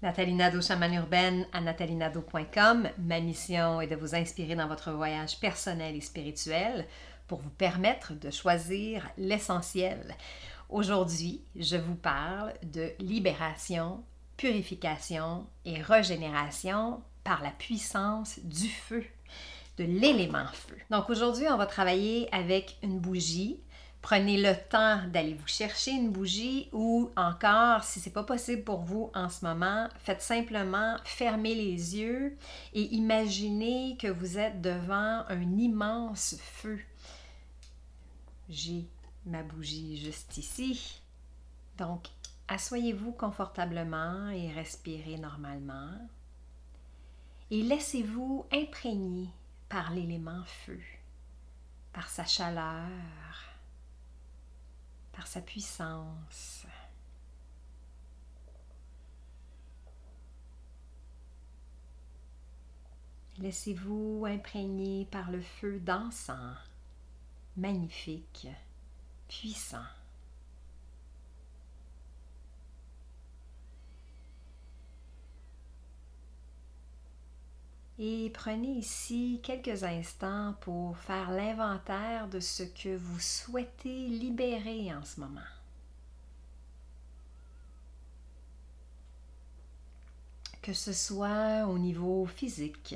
Nathalie Nadeau, chamane urbaine à nathalienadeau.com. Ma mission est de vous inspirer dans votre voyage personnel et spirituel pour vous permettre de choisir l'essentiel. Aujourd'hui, je vous parle de libération, purification et régénération par la puissance du feu, de l'élément feu. Donc aujourd'hui, on va travailler avec une bougie Prenez le temps d'aller vous chercher une bougie ou encore, si ce n'est pas possible pour vous en ce moment, faites simplement fermer les yeux et imaginez que vous êtes devant un immense feu. J'ai ma bougie juste ici. Donc, asseyez-vous confortablement et respirez normalement. Et laissez-vous imprégner par l'élément feu, par sa chaleur, par sa puissance. Laissez-vous imprégner par le feu dansant, magnifique, puissant. Et prenez ici quelques instants pour faire l'inventaire de ce que vous souhaitez libérer en ce moment. Que ce soit au niveau physique,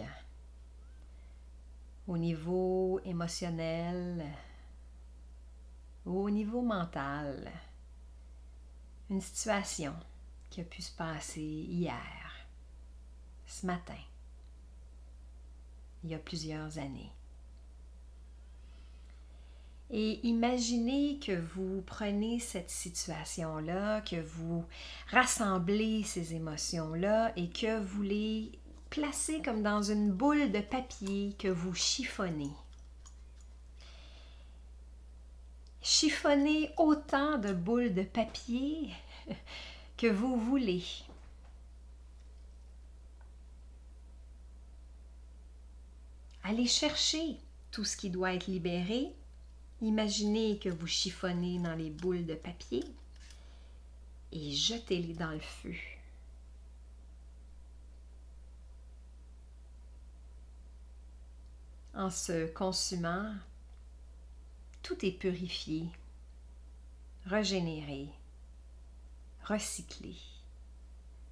au niveau émotionnel ou au niveau mental. Une situation qui a pu se passer hier, ce matin il y a plusieurs années. Et imaginez que vous prenez cette situation-là, que vous rassemblez ces émotions-là et que vous les placez comme dans une boule de papier que vous chiffonnez. Chiffonnez autant de boules de papier que vous voulez. Allez chercher tout ce qui doit être libéré. Imaginez que vous chiffonnez dans les boules de papier et jetez-les dans le feu. En se consumant, tout est purifié, régénéré, recyclé.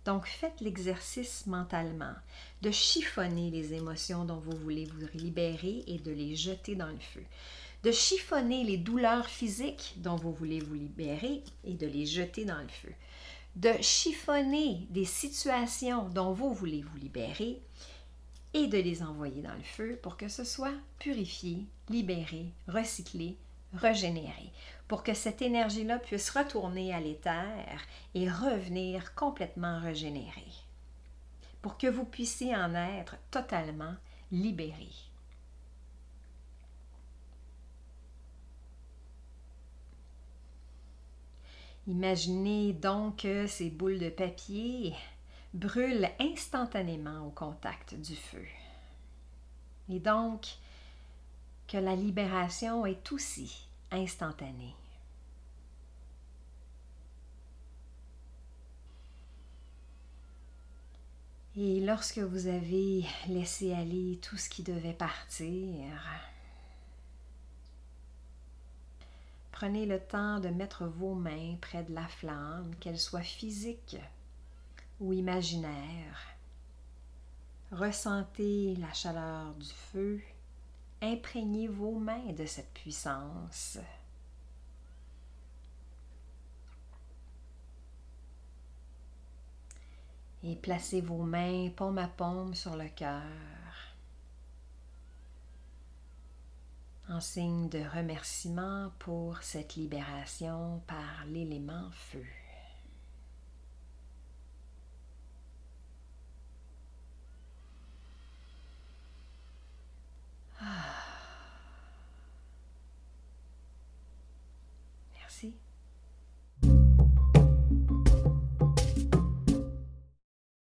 Donc faites l'exercice mentalement de chiffonner les émotions dont vous voulez vous libérer et de les jeter dans le feu. De chiffonner les douleurs physiques dont vous voulez vous libérer et de les jeter dans le feu. De chiffonner des situations dont vous voulez vous libérer et de les envoyer dans le feu pour que ce soit purifié, libéré, recyclé, régénérer, pour que cette énergie-là puisse retourner à l'éther et revenir complètement régénérée, pour que vous puissiez en être totalement libéré. Imaginez donc que ces boules de papier brûlent instantanément au contact du feu. Et donc, que la libération est aussi instantanée. Et lorsque vous avez laissé aller tout ce qui devait partir, prenez le temps de mettre vos mains près de la flamme, qu'elle soit physique ou imaginaire. Ressentez la chaleur du feu imprégnez vos mains de cette puissance. Et placez vos mains paume à paume sur le cœur en signe de remerciement pour cette libération par l'élément feu.